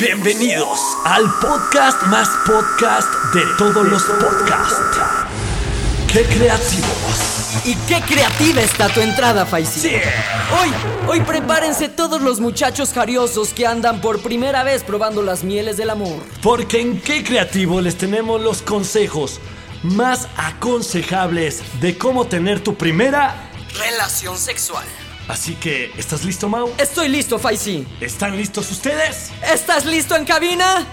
Bienvenidos al podcast más podcast de todos los podcasts. ¡Qué creativos! Y qué creativa está tu entrada, Faisy. Sí. Hoy, hoy prepárense todos los muchachos jariosos que andan por primera vez probando las mieles del amor. Porque en Qué creativo les tenemos los consejos más aconsejables de cómo tener tu primera. Relación sexual. Así que, ¿estás listo, Mau? Estoy listo, Faisy. ¿Están listos ustedes? ¿Estás listo en cabina?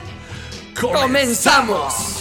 ¡Comenzamos!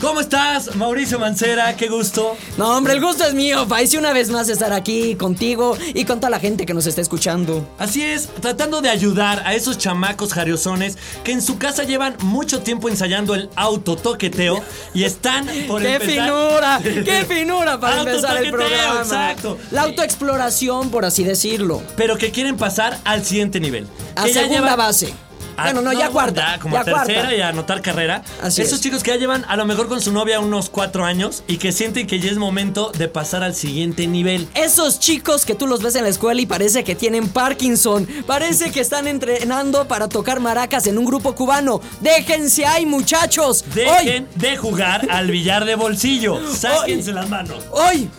¿Cómo estás, Mauricio Mancera? Qué gusto. No, hombre, el gusto es mío, Faisy, una vez más estar aquí contigo y con toda la gente que nos está escuchando. Así es, tratando de ayudar a esos chamacos jariosones que en su casa llevan mucho tiempo ensayando el autotoqueteo y están por ¡Qué empezar- finura! ¡Qué finura para empezar el programa! exacto. La autoexploración, por así decirlo. Pero que quieren pasar al siguiente nivel. A Que segunda llevan- base. Ah, bueno, no, ya cuarta. Ya, como ya a tercera cuarta. y a anotar carrera. Así Esos es. chicos que ya llevan a lo mejor con su novia unos cuatro años y que sienten que ya es momento de pasar al siguiente nivel. Esos chicos que tú los ves en la escuela y parece que tienen Parkinson, parece que están entrenando para tocar maracas en un grupo cubano. Déjense ahí, muchachos. Dejen de jugar al billar de bolsillo. Sáquense las manos. Hoy,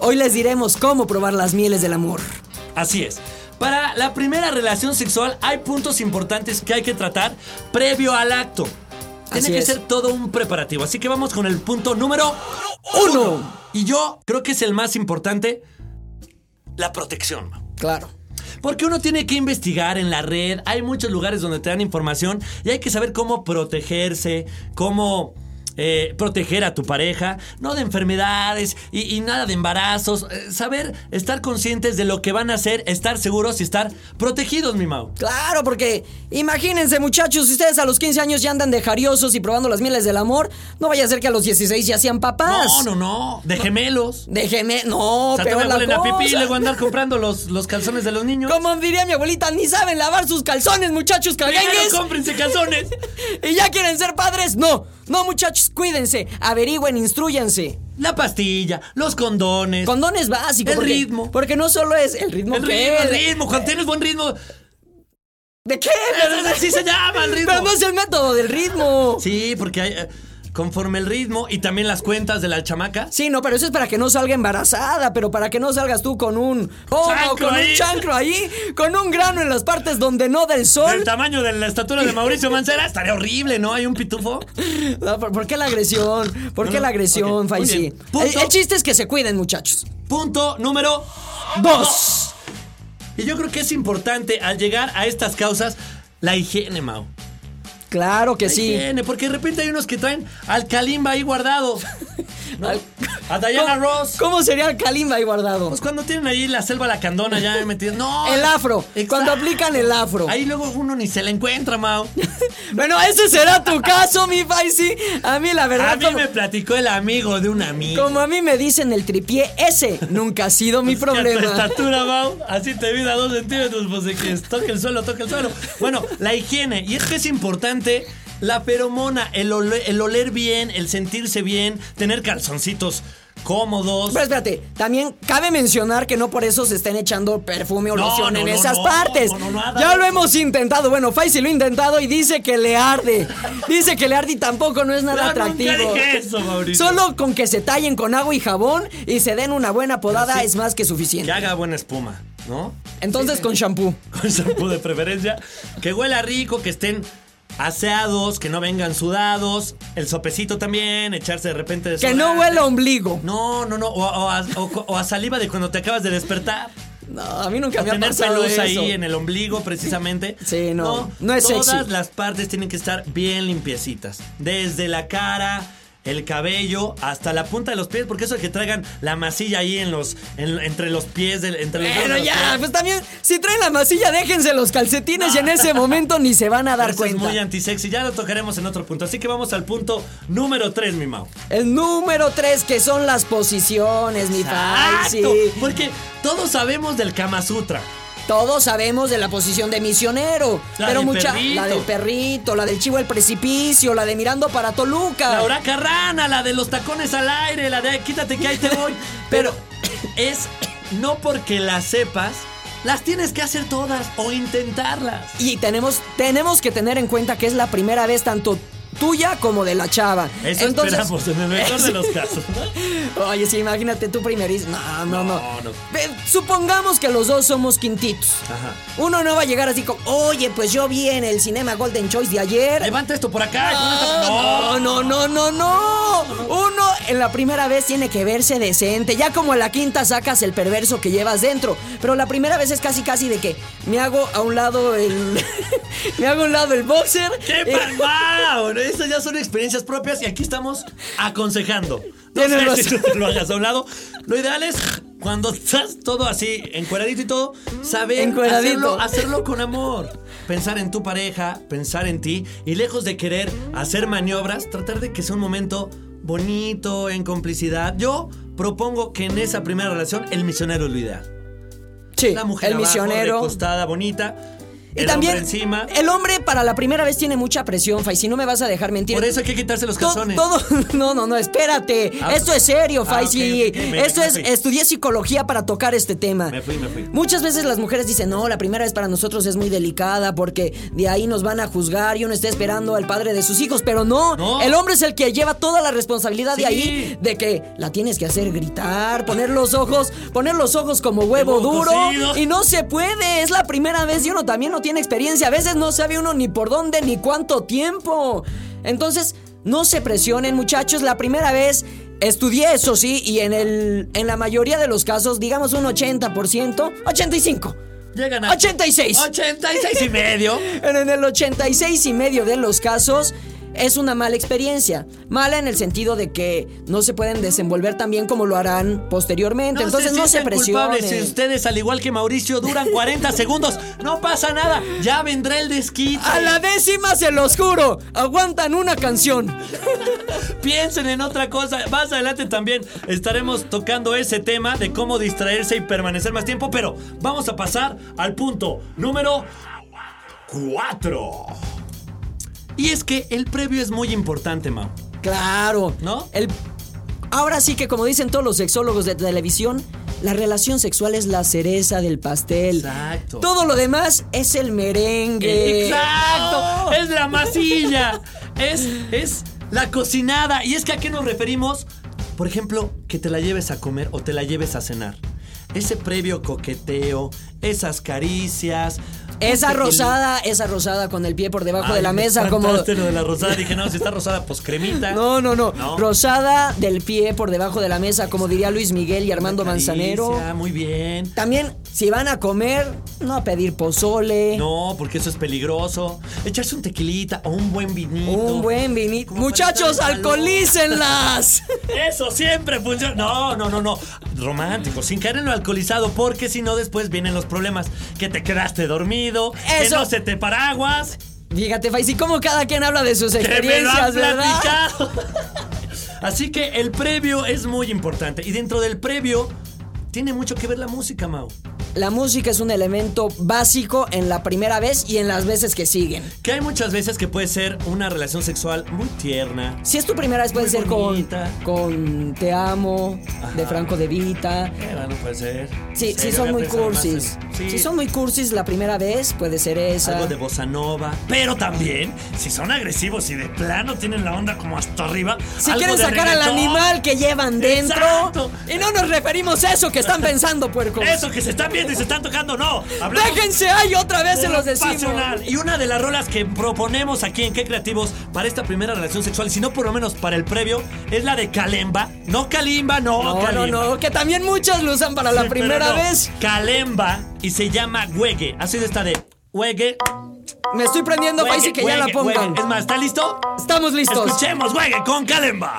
hoy les diremos cómo probar las mieles del amor. Así es. Para la primera relación sexual hay puntos importantes que hay que tratar previo al acto. Tiene Así que es. ser todo un preparativo. Así que vamos con el punto número Uno. Y yo creo que es el más importante. La protección. Claro. Porque uno tiene que investigar en la red, hay muchos lugares donde te dan información y hay que saber cómo protegerse, cómo eh, proteger a tu pareja, no de enfermedades y, y nada de embarazos, eh, saber estar conscientes de lo que van a hacer, estar seguros y estar protegidos, mi Mau. Claro, porque imagínense, muchachos, si ustedes a los 15 años ya andan de jariosos y probando las mieles del amor, no vaya a ser que a los 16 ya sean papás. No, no, no, de gemelos. Déjeme, no, O sea, peor la huelen a pipí y cosa. luego andar comprando los, los calzones de los niños. Como diría mi abuelita, ni saben lavar sus calzones, muchachos Primero caguengues. cómprense calzones. ¿Y ya quieren ser padres? No, no, muchachos, cuídense, averigüen, instruyanse. La pastilla, los condones. Condones básicos. El porque- ritmo. Porque no solo es el ritmo el que ritmo, el ritmo, cuando tienes buen ritmo. ¿De qué? Así se llama el ritmo. Pero no es el método del ritmo. Sí, porque hay, eh, conforme el ritmo y también las cuentas de la chamaca. Sí, no, pero eso es para que no salga embarazada, pero para que no salgas tú con un oh, Chancro con ahí. un chancro ahí, con un grano en las partes donde no del sol. El tamaño de la estatura de Mauricio Mancera estaría horrible, ¿no? Hay un pitufo. No, ¿por, por qué la agresión? ¿Por No, qué no, la agresión, ok, muy Faisy? bien. El, el chiste es que se cuiden, muchachos. Punto número Dos. Y yo creo que es importante al llegar a estas causas la higiene, Mau. Claro que sí. higiene, porque de repente hay unos que traen al Kalimba ahí guardado. ¿no? Al- A Diana ¿Cómo- Ross. ¿Cómo sería el Kalimba ahí guardado? Pues cuando tienen ahí la selva lacandona ya metida. No. El afro. Exacto. Cuando aplican el afro. Ahí luego uno ni se le encuentra, Mau. Bueno, ese será tu caso, mi Faisy. A mí, la verdad, A mí como, me platicó el amigo de un amigo. como a mí me dicen el tripié, ese nunca ha sido mi Que a tu problema. estatura, Mau, así te vida dos centímetros, pues de que toque el suelo, toque el suelo. Bueno, la higiene. Y es que es importante la feromona, el oler, el oler bien, el sentirse bien, tener calzoncitos cómodos. Pero espérate, también cabe mencionar que no por eso se estén echando perfume o No, loción no, en no, esas partes. no, no, nada ya lo hemos intentado. Bueno, Faisy lo ha intentado y dice que le arde. Dice que le arde y tampoco no es nada atractivo. nunca dije eso, Mauricio. Solo con que se tallen con agua y jabón y se den una buena podada Sí. es más que Que suficiente. haga buena espuma, ¿no? Entonces con shampoo. Con shampoo de preferencia. Que huela rico, que estén aseados, que no vengan sudados. El sopecito también, echarse de repente de Que no huela a ombligo. No, no, no. O, o a, o- o a saliva de cuando te acabas de despertar. No, a mí nunca O me ha tener pasado pelos eso. ahí en el ombligo, precisamente. Sí, no, no es Todas sexy. las partes tienen que estar bien limpiecitas. Desde la cara, el cabello, hasta la punta de los pies, porque eso de que traigan la masilla ahí en los, en- entre los pies, del, entre los los ya, pues también, si traen la masilla, déjense los calcetines y en ese momento ni se van a dar Eso es cuenta. muy antisexy, ya lo tocaremos en otro punto. Así que vamos al punto número 3, mi Mau. El número 3, que son las posiciones, mi. Exacto, porque todos sabemos del Kama Sutra. Todos sabemos de la posición de misionero. La pero mucha. perrito. La del perrito, la del chivo del precipicio, la de mirando para Toluca. La huraca rana, la de los tacones al aire, la de quítate que ahí te voy. Pero es no porque la sepas las tienes que hacer todas o intentarlas. Y tenemos, tenemos que tener en cuenta que es la primera vez tanto tuya como de la chava. Eso esperamos, en el mejor de los casos. Oye, sí, imagínate tú primerizo. No, no, no. No, no. Ve, Supongamos que los dos somos quintitos. Ajá. Uno no va a llegar así como, oye, pues yo vi en el cinema Golden Choice de ayer. Levanta esto por acá. No, no, no, no, no. Uno en la primera vez tiene que verse decente. Ya como en la quinta sacas el perverso que llevas dentro. Pero la primera vez es casi, casi de que me hago a un lado el. me hago a un lado el boxer. ¡Qué palmao! Esas ya son experiencias propias y aquí estamos aconsejando. No sé si razón. tú te lo hagas a un lado. Lo ideal es cuando estás todo así, encueradito y todo, saber hacerlo, hacerlo con amor. Pensar en tu pareja, pensar en ti y lejos de querer hacer maniobras, tratar de que sea un momento bonito, en complicidad. Yo propongo que en esa primera relación el misionero es lo ideal. sí, La mujer el abajo, misionero. recostada, bonita. Y el también, hombre encima. el hombre para la primera vez tiene mucha presión, Fai. Si no me vas a dejar mentir. Por eso hay que quitarse los calzones. Todo, no, no, no, espérate. Ah, Esto es serio, ah, Esto me es, estudié psicología para tocar este tema. Me fui, me fui. Muchas veces las mujeres dicen, no, la primera vez para nosotros es muy delicada porque de ahí nos van a juzgar y uno está esperando al padre de sus hijos, pero no, No. el hombre es el que lleva toda la responsabilidad de ahí, de que la tienes que hacer gritar, poner los ojos, poner los ojos como huevo duro y no se puede, es la primera vez y uno también no tiene experiencia, a veces no sabe uno ni por dónde ni cuánto tiempo. Entonces, no se presionen muchachos, la primera vez estudié eso sí y en el en la mayoría de los casos, digamos un 80%, 85. Llegan a 86. 86 y medio. En el 86 y medio de los casos es una mala experiencia. Mala en el sentido de que no se pueden desenvolver tan bien como lo harán posteriormente. Entonces no se presionen. Si ustedes, al igual que Mauricio, duran 40 segundos, no pasa nada. Ya vendrá el desquite. A la décima se los juro, aguantan una canción. Piensen en otra cosa. Más adelante también estaremos tocando ese tema de cómo distraerse y permanecer más tiempo. Pero vamos a pasar al punto número 4. Y es que el previo es muy importante, Mau. Claro. ¿No? El... Ahora sí que como dicen todos los sexólogos de televisión, la relación sexual es la cereza del pastel. Exacto. Todo lo demás es el merengue. Exacto, es la masilla, es, es la cocinada. Y es que a qué nos referimos, por ejemplo, que te la lleves a comer o te la lleves a cenar. Ese previo coqueteo, esas caricias. Esa rosada, esa rosada con el pie por debajo Ay, de la me mesa como... lo de la rosada. Dije, no, si está rosada, pues cremita. No, no, no, No. Rosada del pie por debajo de la mesa, como diría Luis Miguel y Armando caricia, Manzanero. Muy bien. También, si van a comer, no a pedir pozole. No, porque eso es peligroso. Echarse un tequilita o un buen vinito. Un buen vinito. Muchachos, alcoholícenlas. Eso siempre funciona. No, no, no, no. Romántico, sin caer en lo alcoholizado, porque si no, después vienen los problemas. Que te quedaste dormido, que Eso. no se te paraguas, Fíjate, Faisy, como cada quien habla de sus que me lo han experiencias, ¿verdad? platicado. Así que el previo es muy importante. Y dentro del previo, tiene mucho que ver la música, Mau. La música es un elemento básico en la primera vez y en las veces que siguen. Que hay muchas veces que puede ser una relación sexual muy tierna. Si es tu primera vez, puede ser con, con Te Amo, de Ajá. Franco De Vita. Eh, bueno, puede ser. Sí, sí serio, son muy más en- cursis. Sí. Si son muy cursis la primera vez, puede ser esa. Algo de bossa nova. Pero también, si son agresivos y de plano tienen la onda como hasta arriba. Si algo quieren de sacar al reggaetón. animal que llevan dentro. Exacto. Y no nos referimos a eso que están pensando, puercos. Eso que se están viendo y se están tocando, no. Hablamos Déjense ahí otra vez se de los lo decimos. pasional. Y una de las rolas que proponemos aquí en Qué Creativos para esta primera relación sexual, si no por lo menos para el previo, es la de Kalemba. No Kalimba, no, No, no, Kalimba. no, que también muchos lo usan para la Sí, primera no. vez. Kalemba y se llama Huegue. Ha sido esta de Huegue. Me estoy prendiendo, Huegue, Faisy, que ya la pongan. Huegue. Es más, ¿está listo? Estamos listos. Escuchemos Huegue con Kalemba.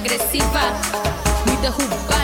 agresiva, ni de jugar.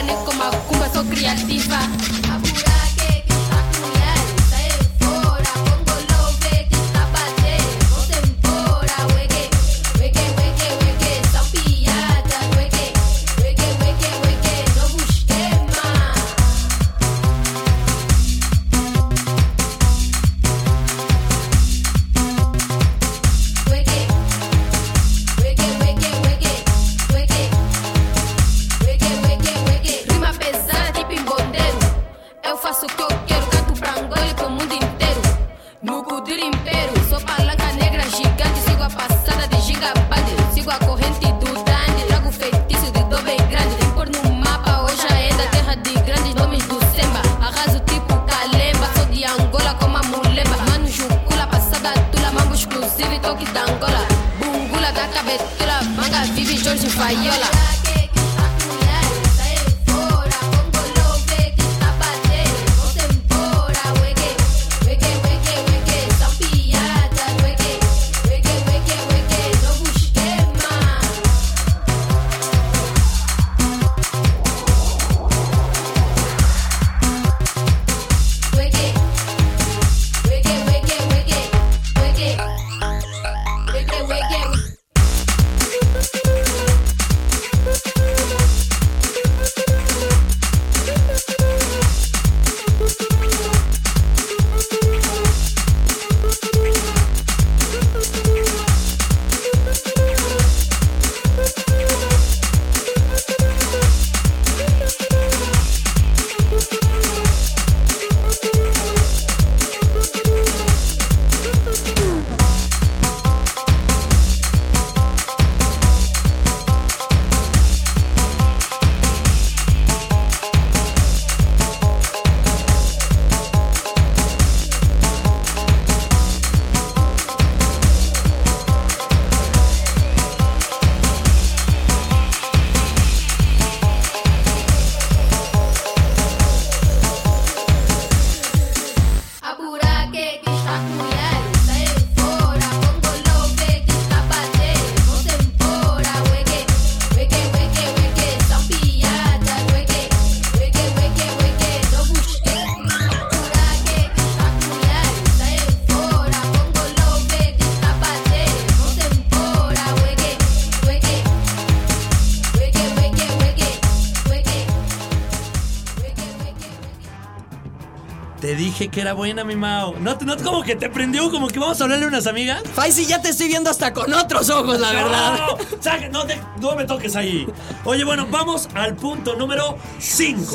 Te dije que era buena, mi Mao. ¿No, no como que te prendió? Como que vamos a hablarle a unas amigas. Faisy, ya te estoy viendo hasta con otros ojos, la verdad. No, saque- no, te- no me toques ahí. Oye, bueno, vamos al punto número 5.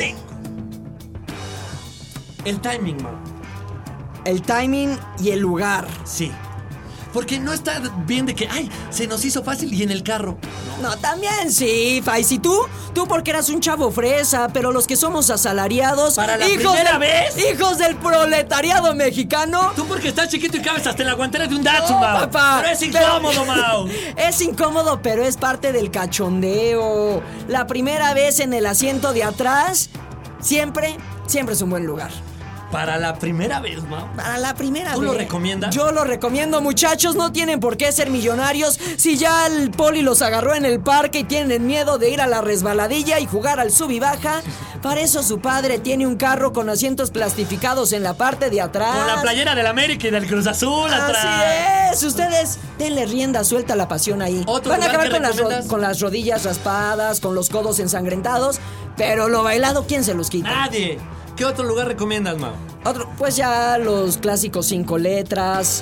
El timing, Mao. El timing y el lugar. Sí. Porque no está bien de que, ay, se nos hizo fácil y en el carro. No, también sí, Faisy. Tú, tú porque eras un chavo fresa, pero los que somos asalariados. ¿Para la primera del, vez? Hijos del proletariado mexicano. Tú porque estás chiquito y cabes hasta en la guantera de un Datsun, No, Mao. papá. Pero es Pero- incómodo, Mao. Es incómodo, pero es parte del cachondeo. La primera vez en el asiento de atrás, siempre, siempre es un buen lugar. Para la primera vez, Mao. Para la primera ¿Tú vez. lo recomiendas? Yo lo recomiendo, muchachos. No tienen por qué ser millonarios. Si ya el poli los agarró en el parque y tienen miedo de ir a la resbaladilla y jugar al sub y baja, para eso su padre tiene un carro con asientos plastificados en la parte de atrás. Con la playera del América y del Cruz Azul atrás. Así es, ustedes denle rienda suelta a la pasión ahí. ¿Otro Van a acabar con las, con las rodillas raspadas, con los codos ensangrentados, pero lo bailado, ¿quién se los quita? Nadie. ¿Qué otro lugar recomiendas, Mao? Otro, pues ya los clásicos cinco letras.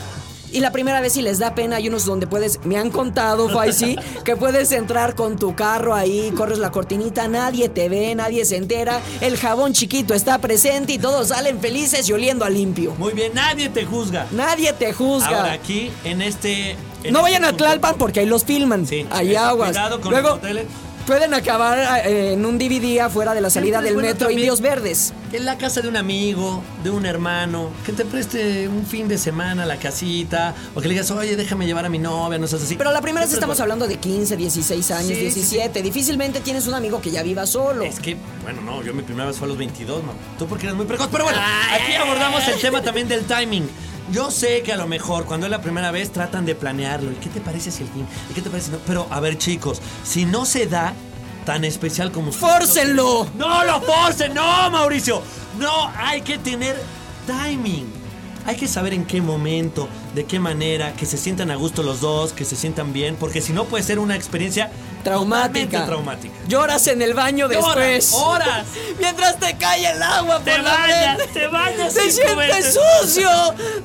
Y la primera vez si les da pena, hay unos donde puedes, me han contado, Faisy, que puedes entrar con tu carro ahí, corres la cortinita, nadie te ve, nadie se entera, el jabón chiquito está presente y todos salen felices y oliendo a limpio. Muy bien, nadie te juzga. Nadie te juzga. Ahora aquí, en este. en No este vayan a Tlalpan porque ahí los filman. Sí. Ahí aguas. Cuidado con Luego, los hoteles. Pueden acabar eh, en un DVD afuera de la salida del bueno metro también. Indios Verdes. En la casa de un amigo, de un hermano, que te preste un fin de semana la casita, o que le digas, oye, déjame llevar a mi novia, no seas así. Pero la primera vez estamos bueno. hablando de 15, 16 años, Sí, sí, 17. Difícilmente tienes un amigo que ya viva solo. Es que, bueno, no, yo mi primera vez fue a los 22, mamá. Tú porque eres muy precoz. Pero bueno, aquí abordamos el tema también del timing. Yo sé que a lo mejor cuando es la primera vez tratan de planearlo. ¿Y qué te parece si el fin? ¿Y qué te parece si no? Pero a ver, chicos, si no se da tan especial como ustedes- ¡Fórcenlo! ¡No lo forcen! ¡No, Mauricio! No, hay que tener timing. Hay que saber en qué momento, de qué manera, que se sientan a gusto los dos, que se sientan bien, porque si no puede ser una experiencia Traumática. traumática. Lloras en el baño después. Horas, horas. Mientras te cae el agua Te por la bañas, frente. te bañas Te sientes sucio.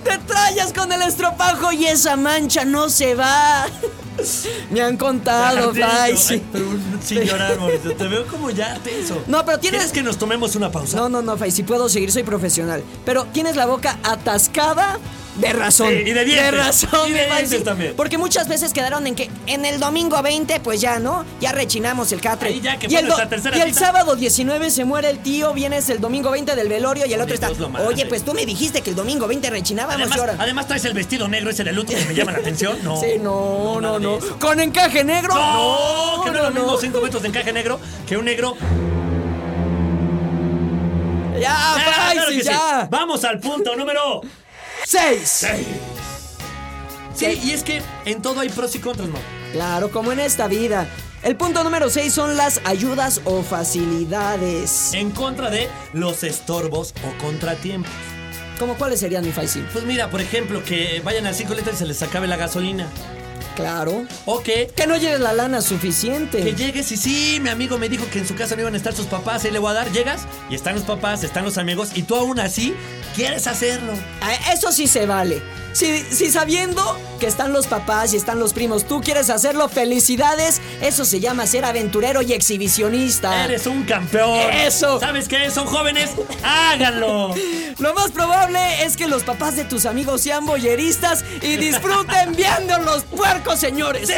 Te trayas con el estropajo y esa mancha no se va. Me han contado, ay, pero sin llorar, Mauricio. Te veo como ya tenso. No, pero tienes- ¿Quieres que nos tomemos una pausa? No, no, no, Fai, si puedo seguir, soy profesional. Pero tienes la boca atascada de razón. Sí, y de dientes. razón, Y de dientes también. Porque muchas veces quedaron en que en el domingo 20, pues ya, ¿no? Ya rechinamos el catre. Ahí ya que y el, nuestra tercera y el sábado 19 se muere el tío, vienes el domingo 20 del velorio y el otro está. Dios mande. Oye, pues tú me dijiste que el domingo 20 rechinábamos Además, y ahora. además traes el vestido negro ese de luto que me llama la atención. No. Sí, no, no, de no. Con encaje negro. No, que no, es lo no, mismo no. 5 metros de encaje negro que un negro. Ya, Ah, claro sí. ya. Vamos al punto número Seis. 6. Sí, y es que en todo hay pros y contras, ¿no? Claro, como en esta vida. El punto número 6 son las ayudas o facilidades. En contra de los estorbos o contratiempos. ¿Cómo cuáles serían mi Faisy? Pues mira, por ejemplo, que vayan a 5 litros y se les acabe la gasolina. Claro. O que Que no lleves la lana suficiente. Que llegues y sí, mi amigo me dijo que en su casa no iban a estar sus papás, ahí le voy a dar. Llegas y están los papás, están los amigos y tú aún así quieres hacerlo. Ah, Eso sí se vale. Si, si sabiendo que están los papás y están los primos, tú quieres hacerlo, felicidades. Eso se llama ser aventurero y exhibicionista. Eres un campeón. Eso. ¿Sabes qué? Son jóvenes. Háganlo. Lo más probable es que los papás de tus amigos sean boyeristas y disfruten viendo los puercos, señores. ¡Sí!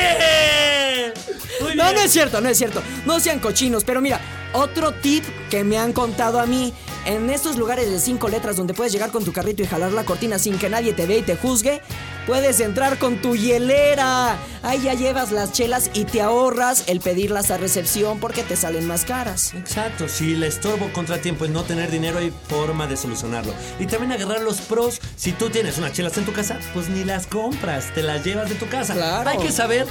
Muy No, no es cierto, no es cierto. No sean cochinos, pero mira, otro tip que me han contado a mí. En estos lugares de cinco letras donde puedes llegar con tu carrito y jalar la cortina sin que nadie te vea y te juzgue, puedes entrar con tu hielera. Ahí ya llevas las chelas y te ahorras el pedirlas a recepción porque te salen más caras. Exacto, si le estorbo contratiempo es no tener dinero, hay forma de solucionarlo. Y también agarrar los pros. Si tú tienes unas chelas en tu casa, pues ni las compras, te las llevas de tu casa. Claro. Hay que saber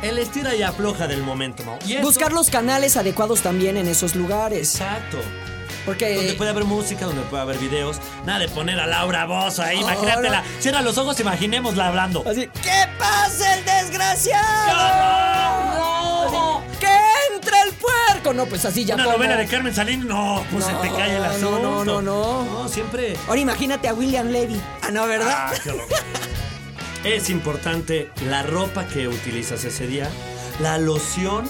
el estira y afloja del momento, Mau. Y Buscar los canales adecuados también en esos lugares. Exacto. Porque Donde puede haber música, donde puede haber videos. Nada de poner a Laura Bozo ahí, imagínatela. Cierra los ojos, imaginémosla hablando. Así, ¿qué pasa el desgraciado? ¡No! Así, ¡Que entre el puerco! No, pues así ya Una como- novela de Carmen Salinas, no, pues No, se te cae el no, asunto. no, no, no. No, siempre. Ahora imagínate a William Levy. Ah, no, ¿verdad? Ah, qué es importante la ropa que utilizas ese día, la loción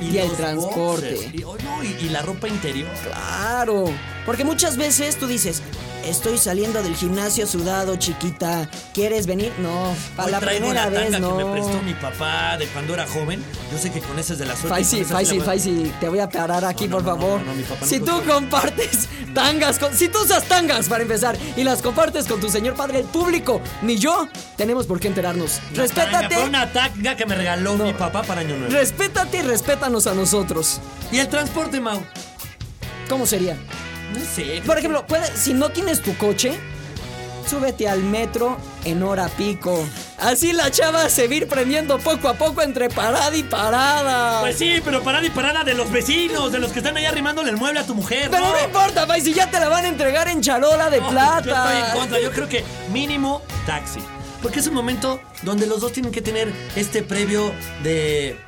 y, Y el transporte. Y, oh, no, y- y la ropa interior. Claro. Porque muchas veces tú dices, estoy saliendo del gimnasio sudado, chiquita. ¿Quieres venir? No, para la traigo primera una vez tanga no. que me prestó mi papá de cuando era joven. Yo sé que con esa es de la suerte. Faisy, Faisy, Faisy, te voy a parar aquí, No, no, por no, favor. mi papá no si tú puede. compartes tangas con. Si tú usas tangas para empezar y las compartes con tu señor padre, el público, ni yo, tenemos por qué enterarnos. Una tanga, Respétate. Fue una tanga que me regaló mi papá para Año Nuevo. Respétate y respétanos a nosotros. y el transporte, Mau. ¿Cómo sería? No sé. Por ejemplo, puede- si no tienes tu coche, súbete al metro en hora pico. Así la chava a ir prendiendo poco a poco entre parada y parada. Pues sí, pero parada y parada de los vecinos, de los que están ahí arrimándole el mueble a tu mujer. Pero no, no importa, Fai, si ya te la van a entregar en charola de No, plata. Yo estoy en contra. Yo creo que mínimo taxi. Porque es un momento donde los dos tienen que tener este previo de.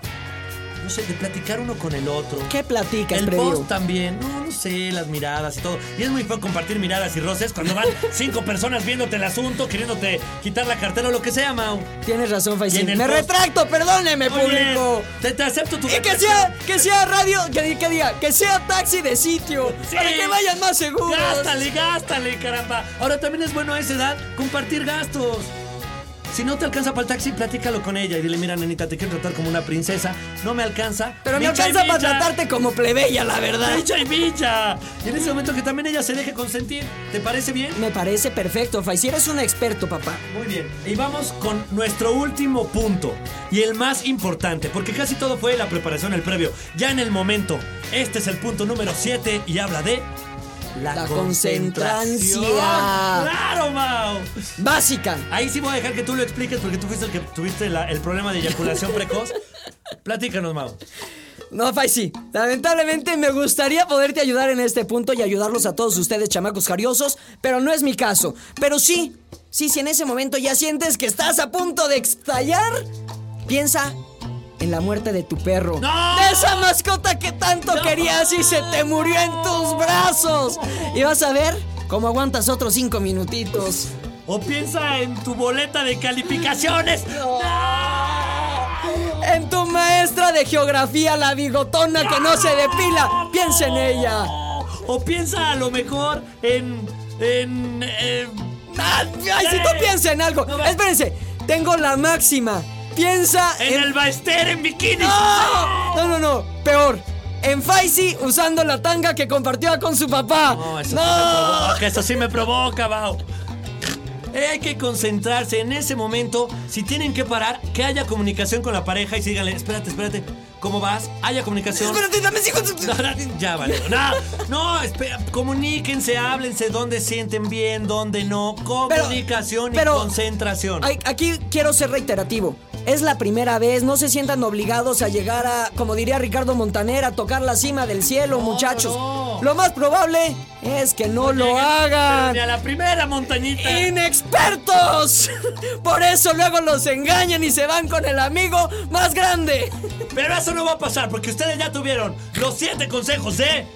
No sé, de platicar uno con el otro. ¿Qué platicas, El previo? post también, no, no sé, las miradas y todo. Y es muy feo compartir miradas y roces cuando van cinco personas viéndote el asunto, queriéndote quitar la cartera o lo que sea, Mau. Tienes razón, Fai. Y en el Me post- retracto, perdóneme, bien, público. Te, te acepto tu Y que sea, que sea radio, que, que diga, que sea taxi de sitio. Sí. Para que vayan más seguros. Gástale, gástale, caramba. Ahora también es bueno a esa edad compartir gastos. Si no te alcanza para el taxi, platícalo con ella y dile, mira, nenita, te quiero tratar como una princesa. No me alcanza. Pero me Micha alcanza para tratarte como plebeya, la verdad. Micha y micha. Y en ese momento que también ella se deje consentir. ¿Te parece bien? Me parece perfecto, Faisy. Eres un experto, papá. Muy bien. Y vamos con nuestro último punto. Y el más importante, porque casi todo fue la preparación, el previo. Ya en el momento. Este es el punto número 7 y habla de. La concentrancia. ¡Claro, Mau! Básica. Ahí sí voy a dejar que tú lo expliques porque tú fuiste el que tuviste la- el problema de eyaculación precoz. Platícanos, Mau. No, Faisy. Lamentablemente me gustaría poderte ayudar en este punto y ayudarlos a todos ustedes, chamacos jariosos, pero no es mi caso. Pero sí, sí, si en ese momento ya sientes que estás a punto de estallar, piensa en la muerte de tu perro. ¡No! De esa mascota que tanto querías y se te murió en tus brazos. Y vas a ver cómo aguantas otros cinco minutitos. O piensa en tu boleta de calificaciones. En tu maestra de geografía, la bigotona que no se depila. Piensa en ella. O piensa a lo mejor en. en. eh, Ah, Ay, si tú piensas en algo. No. Espérense, tengo la máxima. Piensa en en. el Baester en bikini. ¡No! No, no, no. Peor. En Faisy usando la tanga que compartía con su papá. No, eso ¡No! sí me provoca, eso sí me provoca, Bao. Eh, Hay que concentrarse en ese momento. Si tienen que parar, que haya comunicación con la pareja y síganle, espérate, espérate, ¿cómo vas? Haya comunicación. Espérate, dame cinco. Ya vale. No, no, espera, comuníquense, háblense dónde sienten bien, dónde no. Comunicación pero- y concentración. Aquí quiero ser reiterativo. Es la primera vez, no se sientan obligados a llegar a, como diría Ricardo Montaner, a tocar la cima del cielo, No, muchachos. no. Lo más probable es que no lo Lleguen, hagan. Ni a la primera montañita. ¡Inexpertos! Por eso luego los engañan y se van con el amigo más grande. Pero eso no va a pasar porque ustedes ya tuvieron los siete consejos de.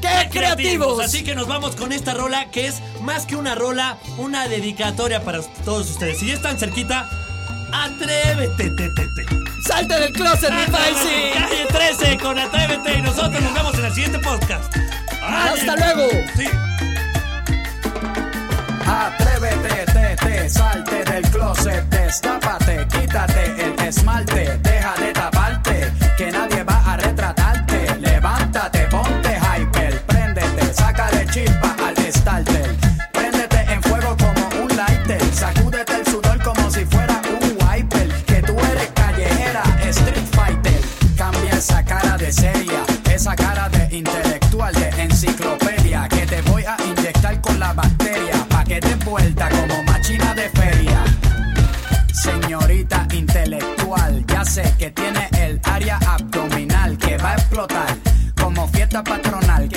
¡Qué creativos! Así que nos vamos con esta rola que es más que una rola, una dedicatoria para todos ustedes. Si ya están cerquita, atrévete, te, te, te. ¡Salte del closet, mi Faisy! Calle 13 con Atrévete y nosotros nos vemos en el siguiente podcast. ¡Hasta luego! Sí. Atrévete, te, te, salte del closet, destápate, quítate el esmalte, deja de tiene el área abdominal que va a explotar como fiesta patronal,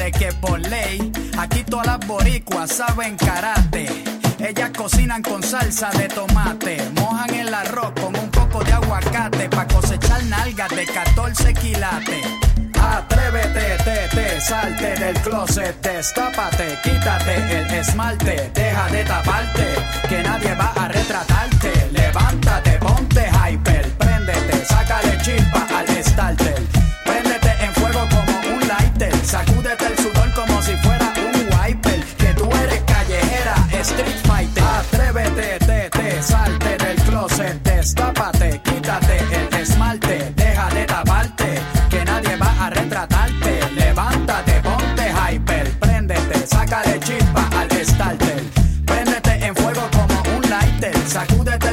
de que por ley, aquí todas las boricuas saben karate. Ellas cocinan con salsa de tomate, mojan el arroz con un poco de aguacate pa' cosechar nalgas de 14 quilates. Atrévete, te, te, salte del closet, destápate, quítate el esmalte, deja de taparte, que nadie va a retratarte. Levántate, destápate, quítate el esmalte, deja de taparte, que nadie va a retratarte. Levántate, ponte hyper, préndete, sácale chispa al starter. Préndete en fuego como un lighter, sacúdete